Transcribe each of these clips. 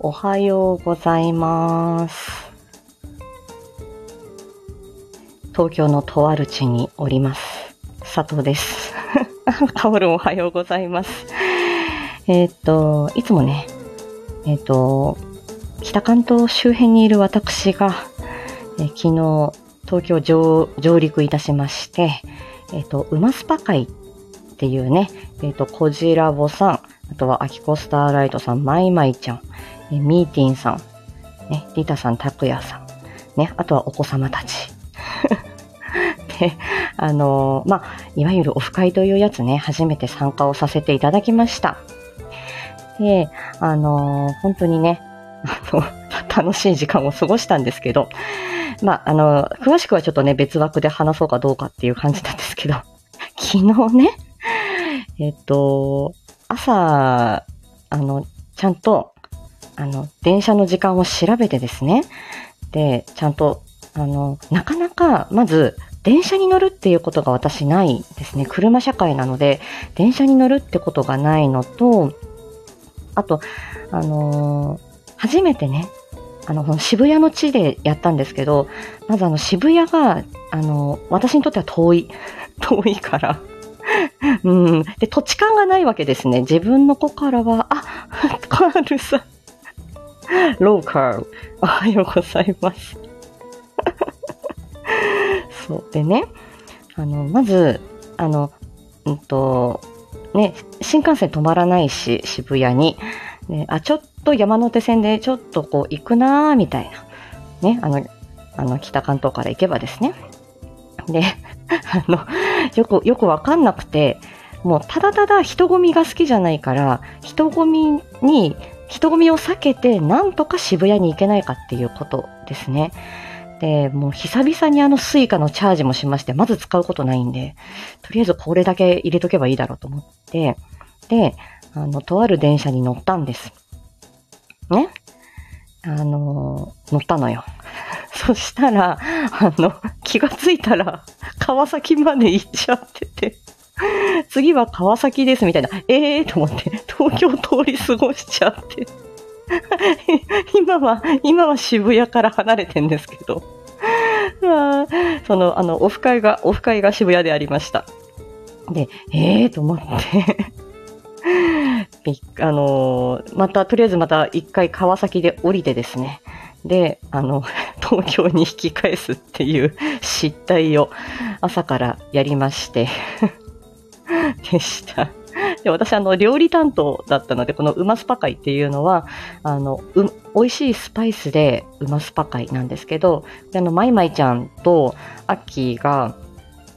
おはようございます。東京のとある地におります。佐藤です。タオルおはようございます。えーっと、いつもね、えーっと、北関東周辺にいる私が、えー昨日、東京上上陸いたしまして、えーっと、馬スパ会っていうね、えっと、こじらぼさん、あとはアキコスターライトさん、マイマイちゃん、えミーティンさん、ね、リタさん、タクヤさん、ね、あとはお子様たち。で、あのーまあ、いわゆるオフ会というやつね、初めて参加をさせていただきました。で、あのー本当にね、あの、楽しい時間を過ごしたんですけど、まあ、あの、詳しくはちょっとね、別枠で話そうかどうかっていう感じなんですけど、昨日ね、えっと、朝、あの、ちゃんと、あの、電車の時間を調べてですね、で、ちゃんと、あの、なかなか、まず、電車に乗るっていうことが私ないですね。車社会なので、電車に乗るってことがないのと、あと、あのー初めてね、あの、この渋谷の地でやったんですけど、まずあの渋谷が、あの、私にとっては遠い。遠いから。うん。で、土地勘がないわけですね。自分の子からは、あ、カールさん。ローカル。おはようございます。そう。でね、あの、まず、あの、うんと、ね、新幹線止まらないし、渋谷に。ね、あ、ちょっと山手線でちょっとこう行くなーみたいな。ね、あの、あの、北関東から行けばですね。で、あの、よく、よくわかんなくて、もうただただ人混みが好きじゃないから、人混みに、人混みを避けて、なんとか渋谷に行けないかっていうことですね。で、もう久々にあのスイカのチャージもしまして、まず使うことないんで、とりあえずこれだけ入れとけばいいだろうと思って、で、あの、とある電車に乗ったんです。ね？あの、乗ったのよ。そしたら、あの、気がついたら、川崎まで行っちゃってて、次は川崎ですみたいな、ええー、と思って、東京通り過ごしちゃって、今は、今は渋谷から離れてんですけど、その、あの、オフ会が、オフ会が渋谷でありました。で、ええー、と思って、あのーまた、とりあえずまた一回川崎で降りてですね。で、あの、東京に引き返すっていう失態を朝からやりまして、でした。で、私、あの、料理担当だったので、このうますぱ会っていうのは、あの、う、美味しいスパイスでうますぱ会なんですけど、あの、マイマイちゃんとアッキーが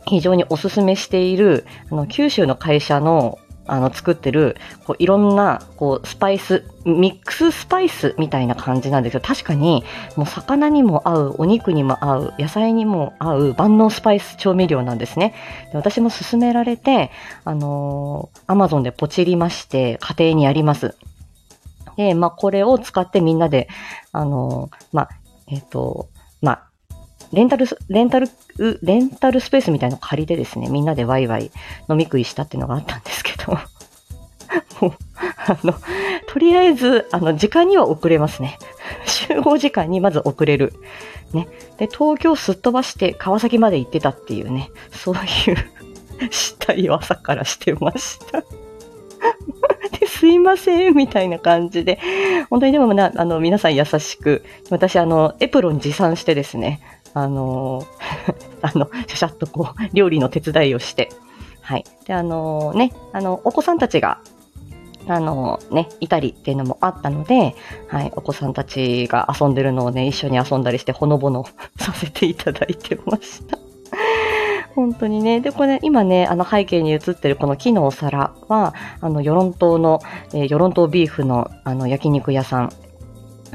非常におすすめしている、あの、九州の会社の、あの、作ってる、こう、いろんな、こう、スパイス、ミックススパイスみたいな感じなんですよ。確かに、もう魚にも合う、お肉にも合う、野菜にも合う万能スパイス調味料なんですね。で私も勧められて、あのー、アマゾンでポチりまして、家庭にあります。で、まあ、これを使ってみんなで、あのーまあ、えっ、と、まあ、レンタル、レンタル、レンタルスペースみたいなの借りてですね、みんなでワイワイ飲み食いしたっていうのがあったんですけど、もう、あの、とりあえず、あの、時間には遅れますね。集合時間にまず遅れる。ね。で、東京すっ飛ばして川崎まで行ってたっていうね、そういう 失態を朝からしてました。で、すいません、みたいな感じで、本当にでもな、あの、皆さん優しく、私、あの、エプロン持参してですね、あの、あの、しゃしゃっとこう、料理の手伝いをして、はい。で、あのね、あの、お子さんたちが、あのね、いたりっていうのもあったので、はい、お子さんたちが遊んでるのをね、一緒に遊んだりして、ほのぼのさせていただいてました。本当にね。で、これ、今ね、あの背景に映ってるこの木のお皿は、あの、与論島の、えー、与論島ビーフの、あの、焼肉屋さん、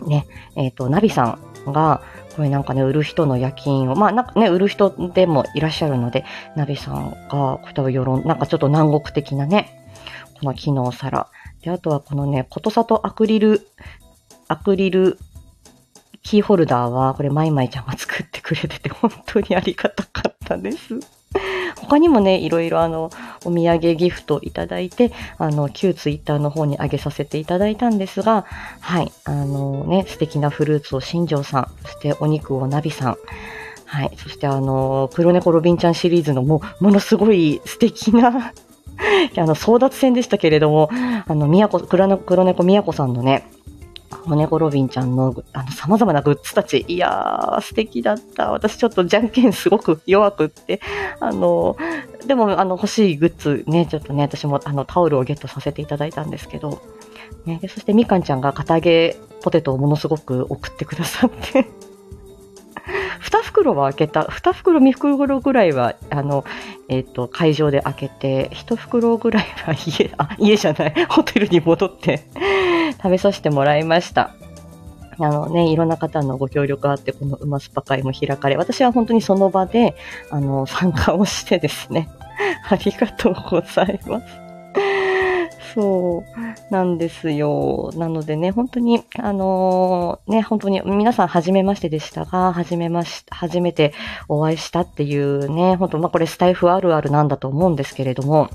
ね、えっ、と、ナビさんが、これなんかね、売る人の夜勤を、まあなんかね、売る人でもいらっしゃるので、ナビさんが、こういった世論、なんかちょっと南国的なね、この木のお皿。で、あとはこのね、ことさとアクリル、アクリルキーホルダーは、これ、マイマイちゃんが作ってくれてて、本当にありがたかったです。他にもね、いろいろあの、お土産ギフトいただいて、あの、旧ツイッターの方に上げさせていただいたんですが、はい、あのね、素敵なフルーツを新庄さん、そしてお肉をナビさん、はい。そしてあの、黒猫ロビンちゃんシリーズのも、ものすごい素敵な あの、争奪戦でしたけれども、あの、宮古、黒猫、黒猫宮古さんのね、子猫ロビンちゃんの、あの、様々なグッズたち、いやー、素敵だった。私ちょっとじゃんけんすごく弱くって、あの、でも、あの、欲しいグッズね、ちょっとね、私も、あの、タオルをゲットさせていただいたんですけど、ね、そしてみかんちゃんが片揚げポテトをものすごく送ってくださって 2袋は開けた、2袋、3袋ぐらいは、あの、えっ、ー、と、会場で開けて、1袋ぐらいは家、あ、家じゃない、ホテルに戻って食べさせてもらいました。あのね、いろんな方のご協力があって、この馬スパ会も開かれ、私は本当にその場で、あの、参加をしてですね、ありがとうございます。そうなんですよ。なのでね、本当に、あのー、ね、本当に皆さん初めましてでしたが、初めまし、初めてお会いしたっていうね、本当、まあこれスタイフあるあるなんだと思うんですけれども、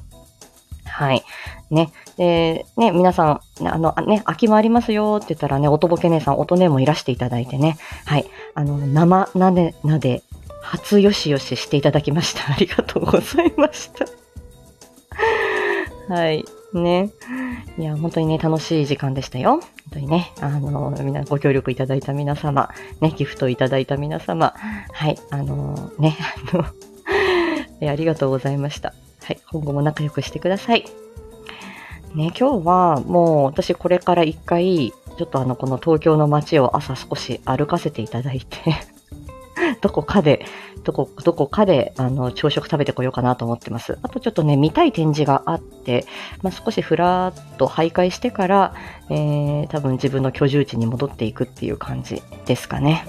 はい。ね。で、ね、皆さん、あの、ね、空きもありますよって言ったらね、音ボケ姉さん、音姉もいらしていただいてね、はい。あの、生なで、なで、初よしよししていただきました。ありがとうございました。はい。ね。いや、本当にね、楽しい時間でしたよ。本当にね、あの、みんなご協力いただいた皆様、ね、ギフトいただいた皆様、はい、あの、ね、あの、ありがとうございました。はい、今後も仲良くしてください。ね、今日はもう私これから一回、ちょっとあの、この東京の街を朝少し歩かせていただいて どこかで、どこ、どこかで、あの、朝食食べてこようかなと思ってます。あとちょっとね、見たい展示があって、まあ、少しふらっと徘徊してから、えー、多分自分の居住地に戻っていくっていう感じですかね。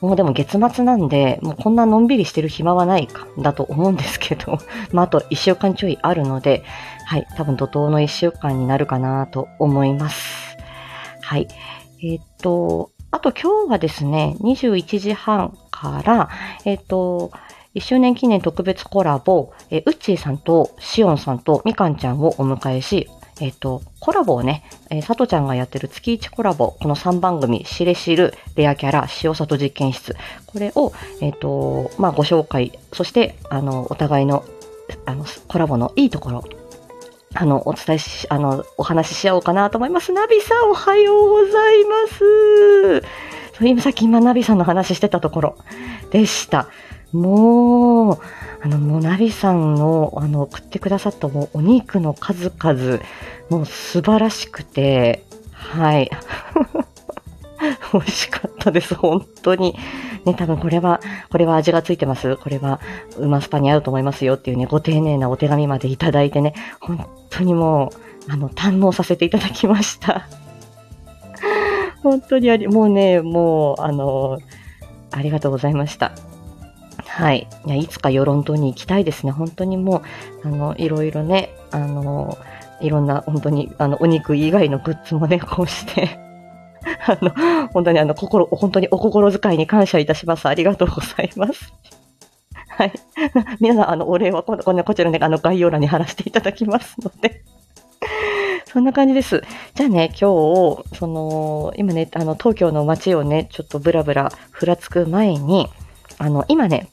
もうでも月末なんで、もうこんなのんびりしてる暇はないか、だと思うんですけど、まあ、あと1週間ちょいあるので、はい、多分怒涛の1週間になるかなと思います。はい。えー、っと、あと今日はですね、21時半から、えっ、と、1周年記念特別コラボ、えー、ウッチーさんとシオンさんとみかんちゃんをお迎えし、えっ、と、コラボをね、えー、佐藤ちゃんがやってる月1コラボ、この3番組、しれしる、レアキャラ、塩里実験室、これを、えっ、と、まあ、ご紹介、そして、あの、お互いの、あの、コラボのいいところ、あの、お伝えし、あの、お話しし合おうかなと思います。ナビさん、おはようございます。そう今さっき今、ナビさんの話してたところでした。もう、あの、もうナビさんの、あの、送ってくださったもうお肉の数々、もう素晴らしくて、はい。美味しかったです、本当に。ね、多分これは、これは味がついてます。これは、うまスパに合うと思いますよっていうね、ご丁寧なお手紙までいただいてね、本当にもう、あの、堪能させていただきました。本当にあり、もうね、もう、あの、ありがとうございました。はい。いや、いつか与論島に行きたいですね。本当にもう、あの、いろいろね、あの、いろんな、本当に、あの、お肉以外のグッズもね、こうして あの、本当にあの、心、本当にお心遣いに感謝いたします。ありがとうございます。はい。皆さん、あの、お礼はこ、ここちらね、あの、概要欄に貼らせていただきますのでそんな感じです。じゃあね、今日、その、今ね、あの、東京の街をね、ちょっとブラブラふらつく前に、あの、今ね、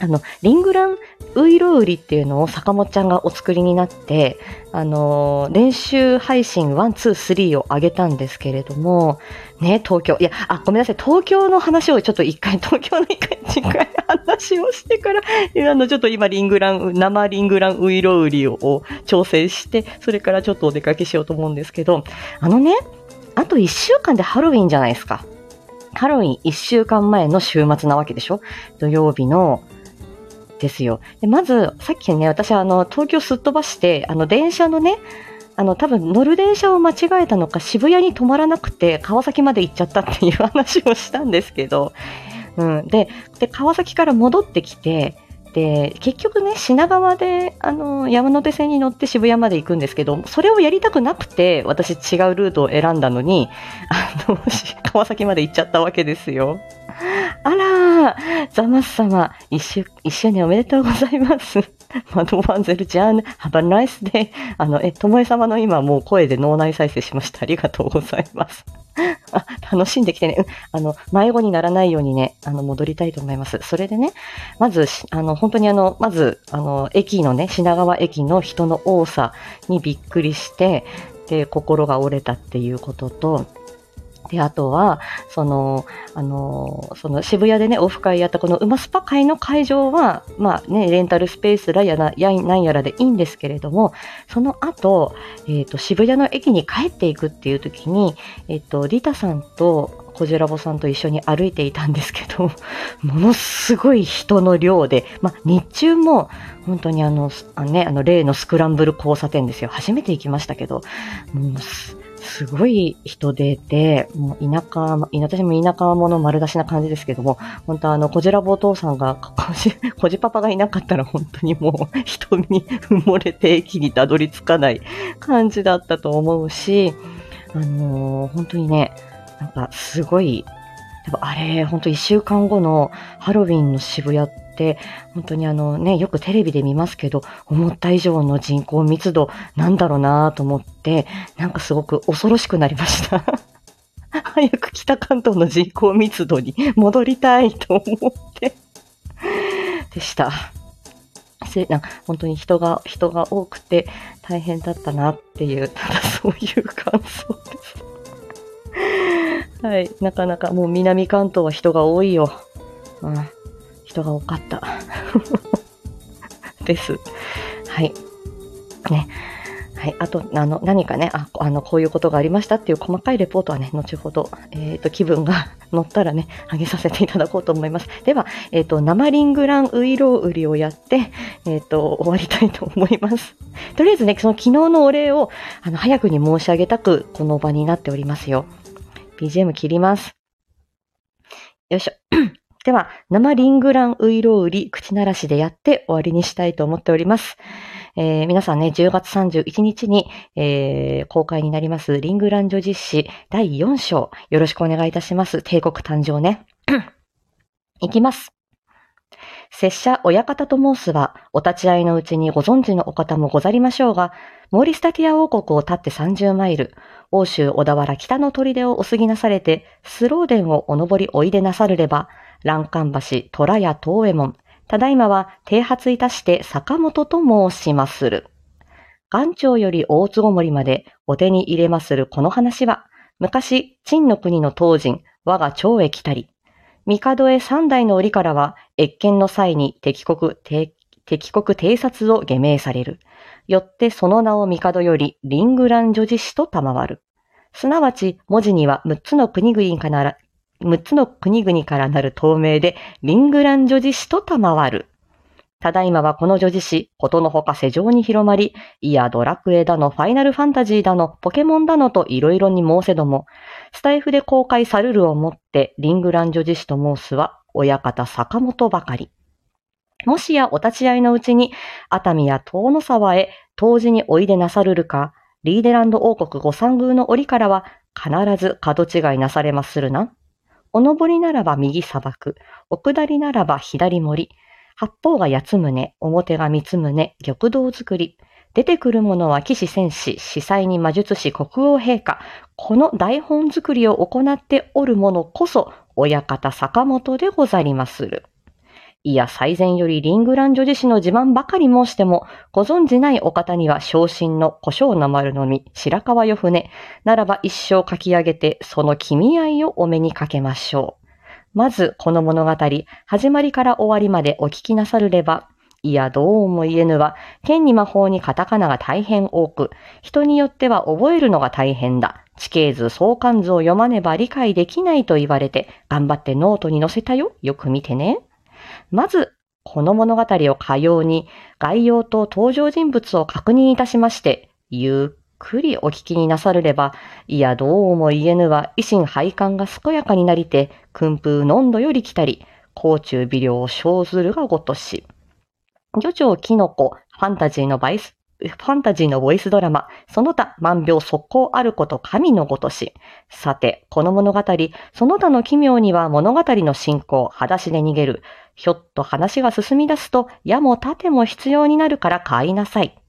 あの、リングランウイロウリっていうのを坂本ちゃんがお作りになって、あの練習配信1、2、3を上げたんですけれども、ね、東京、いや、あ、ごめんなさい、東京の話をちょっと一回、東京の一回、一回話をしてから、あの、ちょっと今、リングラン、生リングランウイロウリを調整して、それからちょっとお出かけしようと思うんですけど、あのね、あと1週間でハロウィンじゃないですか。ハロウィン1週間前の週末なわけでしょ土曜日のですよ。でまず、さっきね、私あの、東京すっ飛ばして、あの、電車のね、あの、多分乗る電車を間違えたのか、渋谷に止まらなくて、川崎まで行っちゃったっていう話をしたんですけど、うん。で、で、川崎から戻ってきて、で、結局ね、品川で、あの、山手線に乗って渋谷まで行くんですけど、それをやりたくなくて、私違うルートを選んだのに、あの、川崎まで行っちゃったわけですよ。あらザマス様、一周、一周年おめでとうございます。マドワンゼルジャーン、ハバナイスで、あの、え、ともえ様の今もう声で脳内再生しました。ありがとうございます。あ、楽しんできてね。あの、迷子にならないようにね、あの、戻りたいと思います。それでね、まず、あの、本当にあの、まず、あの、駅のね、品川駅の人の多さにびっくりして、で、心が折れたっていうことと、で、あとは、その、あの、その渋谷でね、オフ会やったこの馬スパ会の会場は、まあね、レンタルスペースらやな、やなんやらでいいんですけれども、その後、えっ、ー、と、渋谷の駅に帰っていくっていう時に、えっ、ー、と、リタさんと、コジラボさんと一緒に歩いていたんですけど、ものすごい人の量で、まあ、日中も本当にあの、あね、あの例のスクランブル交差点ですよ。初めて行きましたけど、もうすごい人出で、もう田舎、私も田舎者丸出しな感じですけども、本当あの、こじらぼお父さんが、こじ、こじパパがいなかったら本当にもう人に埋もれて駅にたどり着かない感じだったと思うし、あのー、本当にね、なんかすごい、あれ、本当一週間後のハロウィンの渋谷って、本当にあのね、よくテレビで見ますけど、思った以上の人口密度なんだろうなと思って、なんかすごく恐ろしくなりました。早く北関東の人口密度に戻りたいと思ってでした。せな本当に人が、人が多くて大変だったなっていう、ただそういう感想です。はい。なかなかもう南関東は人が多いよ。うん。人が多かった。です。はい。ね。はい。あと、あの、何かね、あ、あの、こういうことがありましたっていう細かいレポートはね、後ほど、えっ、ー、と、気分が 乗ったらね、上げさせていただこうと思います。では、えっ、ー、と、生リングランウイロウ売りをやって、えっ、ー、と、終わりたいと思います。とりあえずね、その昨日のお礼を、あの、早くに申し上げたく、この場になっておりますよ。BGM 切ります。よいしょ。では、生リングランウイロウリ口ならしでやって終わりにしたいと思っております。えー、皆さんね、10月31日に、えー、公開になりますリングラン女実史第4章、よろしくお願いいたします。帝国誕生ね。いきます。拙者親方と申すは、お立ち会いのうちにご存知のお方もござりましょうが、モーリスタティア王国を立って30マイル、欧州小田原北の砦をお過ぎなされて、スローデンをお登りおいでなさるれば、欄干橋、虎屋東右衛門、ただいまは停発いたして坂本と申しまする。岩頂より大津ごもりまでお手に入れまするこの話は、昔、陳の国の当人、我が長へ来たり、帝へ三代の折からは、越見の際に敵国、敵国偵察を下命される。よってその名を帝よりリングラン女子氏と賜る。すなわち、文字には6つの国々から6つの国々からなる透明で、リングラン女子史と賜る。ただいまはこの女子史、ことのほか世上に広まり、いやドラクエだの、ファイナルファンタジーだの、ポケモンだのといろいろに申せども、スタイフで公開されるをもって、リングラン女子史と申すは、親方坂本ばかり。もしやお立ち会いのうちに、熱海や遠野沢へ、当時においでなさるるか、リーデランド王国御三宮の折からは、必ず角違いなされまするな。お登りならば右砂漠、お下りならば左森、八方が八つ胸、表が三つ胸、玉堂作り。出てくるものは騎士戦士、司祭に魔術師国王陛下。この台本作りを行っておるものこそ、親方坂本でござりまする。いや、最前よりリングラン女子史の自慢ばかり申しても、ご存じないお方には昇進の胡椒の丸のみ、白川よ船、ならば一生書き上げて、その君合いをお目にかけましょう。まず、この物語、始まりから終わりまでお聞きなさるれば、いや、どうも言えぬは、剣に魔法にカタカナが大変多く、人によっては覚えるのが大変だ。地形図、相関図を読まねば理解できないと言われて、頑張ってノートに載せたよ。よく見てね。まず、この物語をかように概要と登場人物を確認いたしまして、ゆっくりお聞きになさるれば、いやどうも言えぬは維新配管が健やかになりて、訓風のんどより来たり、甲虫微量を生ずるがごとし。漁長キノコ、ファンタジーのバイス、ファンタジーのボイスドラマ、その他万病速攻あること神のごとし。さて、この物語、その他の奇妙には物語の進行、裸足で逃げる。ひょっと話が進み出すと、矢も盾も必要になるから買いなさい。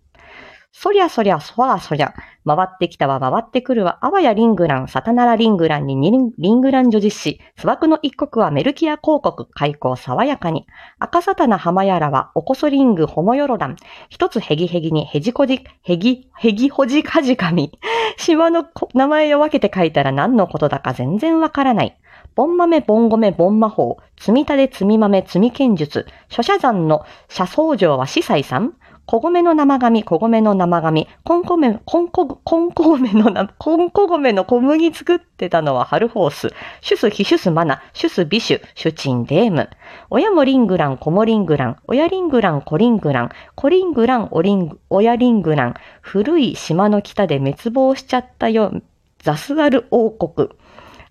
そりゃそりゃ、そらそりゃ、回ってきたわ、回ってくるわ、あわやリングラン、サタナラリングランにリングラン女実施、砂漠の一国はメルキア広告、開口爽やかに、赤サタナ浜やらは、おこそリング、ホモヨロダン、一つヘギヘギにヘジコジ、ヘギ、ヘギホジカジカミ、島の名前を分けて書いたら何のことだか全然わからない。ボン豆、ボン米、ボン魔法、積み立て、積み豆、積み剣術、諸社山の社僧城は司祭さん。小米の生紙、小米の生紙、コンコメ、コンコ、コンコ米の、コンコ米の小麦作ってたのはハルホース、シュス、ヒシュス、マナ、シュス、ビシュ、シュチン、デーム。親もリングラン、子もリングラン、親リングラン、コリングラン、コリングラン、おリング、親リングラン、古い島の北で滅亡しちゃったよ、ザスガル王国。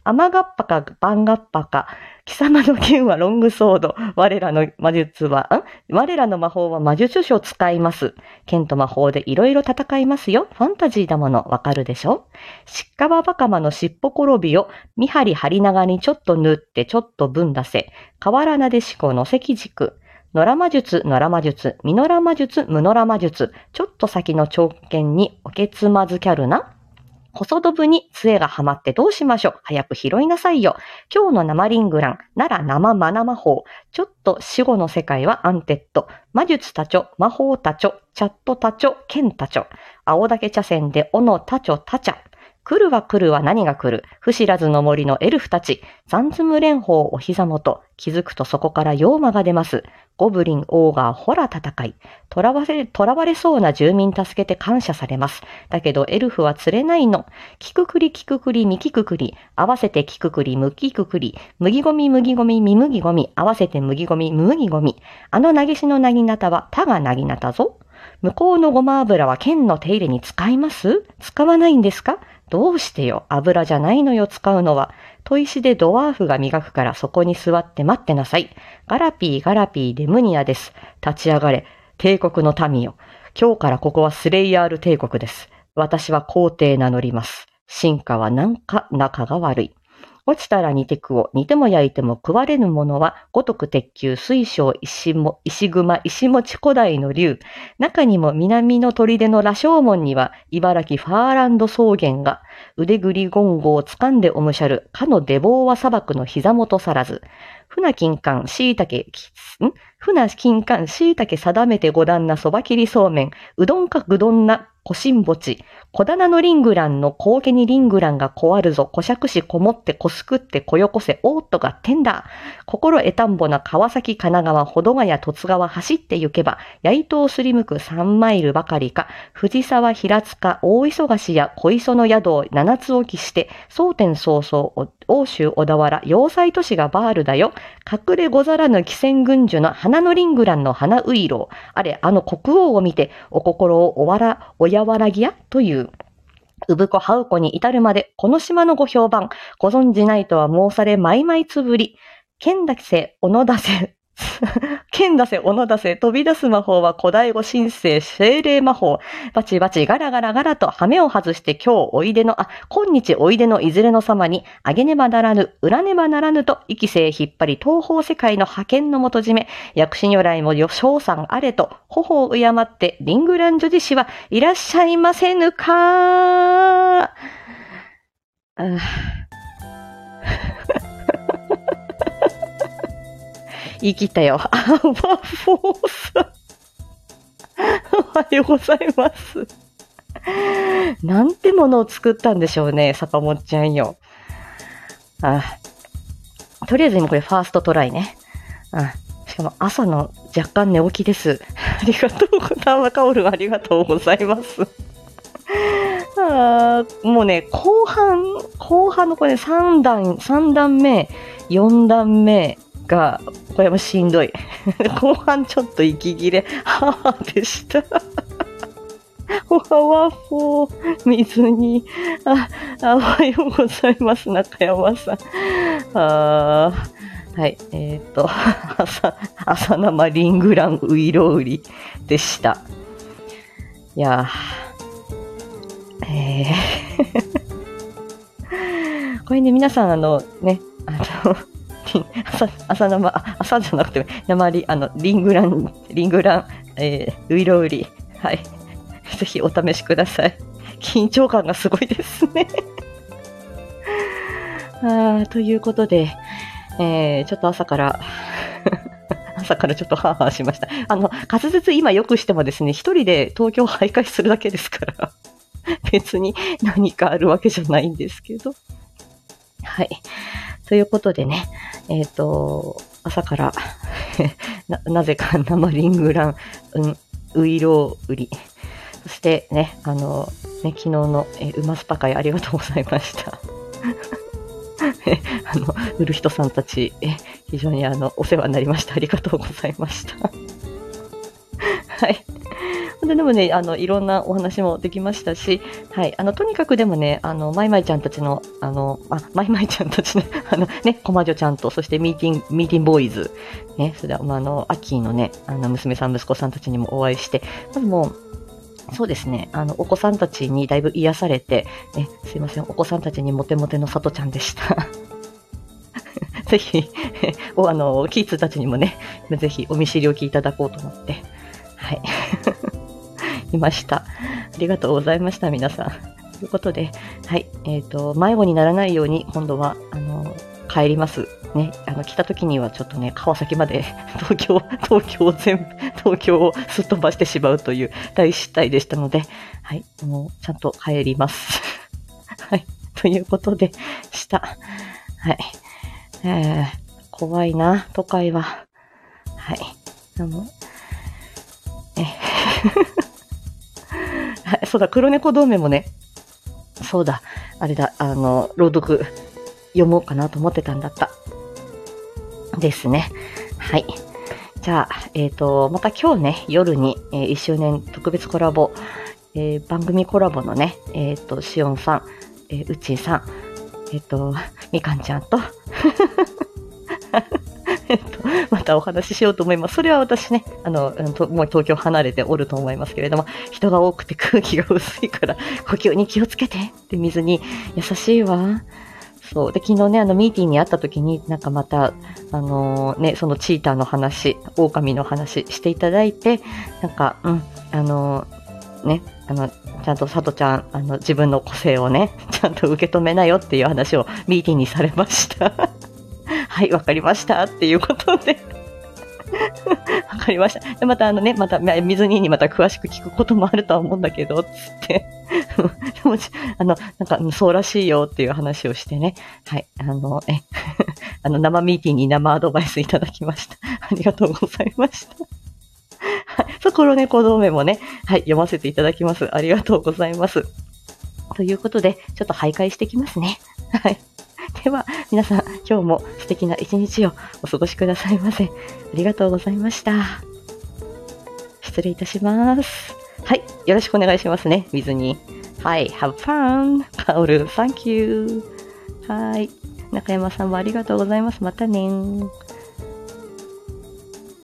アマガッパかバンガッパか、貴様の剣はロングソード。我らの魔術は、ん？我らの魔法は魔術書を使います。剣と魔法でいろいろ戦いますよ。ファンタジーだもの、わかるでしょ？しっかばばかまの尻尾転びを、見張り張り長にちょっと縫ってちょっと分出せ。河原なでしこの関軸。野良魔術、野良魔術、ミノラ魔術、ムノラ魔術、ちょっと先の長剣におけつまずキャルな。細ドブに杖がはまってどうしましょう早く拾いなさいよ。今日の生リングラン、なら生マナ魔法。ちょっと死後の世界はアンテッド。魔術たちょ、魔法たちょ、チャットたちょ、剣たちょ。青竹茶筅で斧たちょたちゃ。来るは来るは何が来る？不知らずの森のエルフたち。残積連邦お膝元。気づくとそこから妖魔が出ます。ゴブリン、オーガー、ホラ戦い。囚われ、囚われそうな住民助けて感謝されます。だけどエルフは釣れないの。キククリ、キククリ、ミキククリ。合わせてキククリ、ムキククリ。麦ゴミ、麦ゴミ、ミ麦ゴミ。合わせて麦ゴミ、麦ゴミ。あの投げしのなぎなたは、たがなぎなたぞ。向こうのごま油は剣の手入れに使います？使わないんですか？どうしてよ、油じゃないのよ、使うのは。砥石でドワーフが磨くからそこに座って待ってなさい。ガラピー、ガラピー、デムニアです。立ち上がれ。帝国の民よ。今日からここはスレイヤール帝国です。私は皇帝名乗ります。進化はなんか仲が悪い。落ちたら煮てくを、煮ても焼いても食われぬものは、五徳鉄球、水晶、石も、石熊、石持古代の竜。中にも南の砦の羅生門には、茨城ファーランド草原が、腕ぐりゴンゴを掴んでおむしゃる、かのデボーワ砂漠の膝元さらず。船金柑、椎茸、ん？船金柑、椎茸定めて五段なそば切りそうめん、うどんかぐどんな、小新墓地、小棚のリングランの高家にリングランがこわるぞ、小尺しこもってこすくってこよこせ、おーっとがってんだ。心得たんぼな川崎、神奈川、保土ヶ谷、十津川走って行けば、八糸をすりむく三マイルばかりか、藤沢、平塚、大忙しや小磯の宿を七つ置きして、蒼天早々、欧州小田原、要塞都市がバールだよ。隠れござらぬ汽船軍需の花のリングランの花ういろ。あれ、あの国王を見て、お心をおわら、おやわらぎやという。うぶこはうこに至るまで、この島のご評判、ご存じないとは申され、まいまいつぶり。剣だきせ、おのだせ、剣出せ、斧出せ、飛び出す魔法は古代語神聖、精霊魔法。バチバチガラガラガラと羽目を外して今日おいでの、あ、今日おいでのいずれの様に、あげねばならぬ、裏ねばならぬと、生き生引っ張り東方世界の派遣の元締め、薬師如来もよ、翔さんあれと、頬を敬って、リングラン女子氏はいらっしゃいませぬか。あ言い切ったよ。アーバフォース。おはようございます。なんてものを作ったんでしょうね、サパモッちゃんよ。あとりあえず今これファーストトライね。あしかも朝の若干寝起きです。ありがとうございます。カオルありがとうございます。あもうね、後半、後半のこれ3段、3段目、4段目、が、これもしんどい。後半ちょっと息切れ、はぁでした。おはわほー、水に、あ、おはようございます、中山さん。あはい。えっ、ー、と、朝、朝生リングランウイロウリでした。いやえー これね、皆さん、あの、ね、あの、朝、朝生、朝じゃなくて、生り、あの、リングラン、リングラン、えー、ウイロウリ、はい。ぜひお試しください。緊張感がすごいですね あということで、えー、ちょっと朝から 朝からちょっとハーハーしました。あの、滑舌今よくしてもですね、一人で東京徘徊するだけですから別に何かあるわけじゃないんですけど。はい。ということでね、えっ、ー、と、朝から な、なぜか 生リングラン、うん、ウイロウリ。そしてね、あの、ね、昨日の、えー、馬スパ会ありがとうございました。あの、売る人さんたち、え、非常にあの、お世話になりました。ありがとうございました。い。ででもね、あの、いろんなお話もできましたし、はい。あの、とにかくでもね、あの、マイマイちゃんたちの、あの、あ、マイマイちゃんたちの、あの、ね、コマジョちゃんと、そしてミーティング、ミーティンボーイズ、ね、それは、まあ、あの、アッキーのね、あの、娘さん、息子さんたちにもお会いして、まずもう、そうですね。あの、お子さんたちにだいぶ癒されて、えすいません、お子さんたちにモテモテのさとちゃんでした。ぜひ、お、あの、キッズたちにもね、ぜひお見知りおきいただこうと思って、はい。いました。ありがとうございました、皆さん。ということで、はい。えっ、ー、と、迷子にならないように、今度は、あの、帰ります。ね、あの、来た時にはちょっとね、川崎まで、東京、東京全部、東京をすっ飛ばしてしまうという大失態でしたので、はい、もう、ちゃんと帰ります。はい、ということでした。はい。えー、怖いな、都会は。はい。あの、え、そうだ、黒猫同盟もね、そうだ、あれだ、あの、朗読読もうかなと思ってたんだった。ですね。はい。じゃあ、えっ、ー、と、また今日ね、夜に、えー、1周年特別コラボ、えー、番組コラボのね、えっ、と、しおんさん、えー、うちんさん、えっ、と、みかんちゃんと、またお話ししようと思います。それは私ね、あの、もう東京離れておると思いますけれども、人が多くて空気が薄いから、呼吸に気をつけてって水に優しいわ。そう。で、昨日ね、あの、ミーティングに会った時に、なんかまた、あのー、ね、そのチーターの話、狼の話していただいて、なんか、うん、あのー、ね、あの、ちゃんと佐藤ちゃん、あの、自分の個性をね、ちゃんと受け止めなよっていう話をミーティングにされました。はい、わかりました。っていうことで わかりました。で、またあのね、また、水ににまた詳しく聞くこともあるとは思うんだけど、つって。でも、あの、なんか、そうらしいよっていう話をしてね。はい。あの、え、あの、生ミーティングに生アドバイスいただきました。ありがとうございました。はい。そこのね、行動名もね、はい、読ませていただきます。ありがとうございます。ということで、ちょっと徘徊してきますね。はい。では、皆さん、今日も素敵な一日をお過ごしくださいませ。ありがとうございました。失礼いたします。はい。よろしくお願いしますね。水に。はい。have fun! カオル、thank you! はい。中山さんもありがとうございます。またね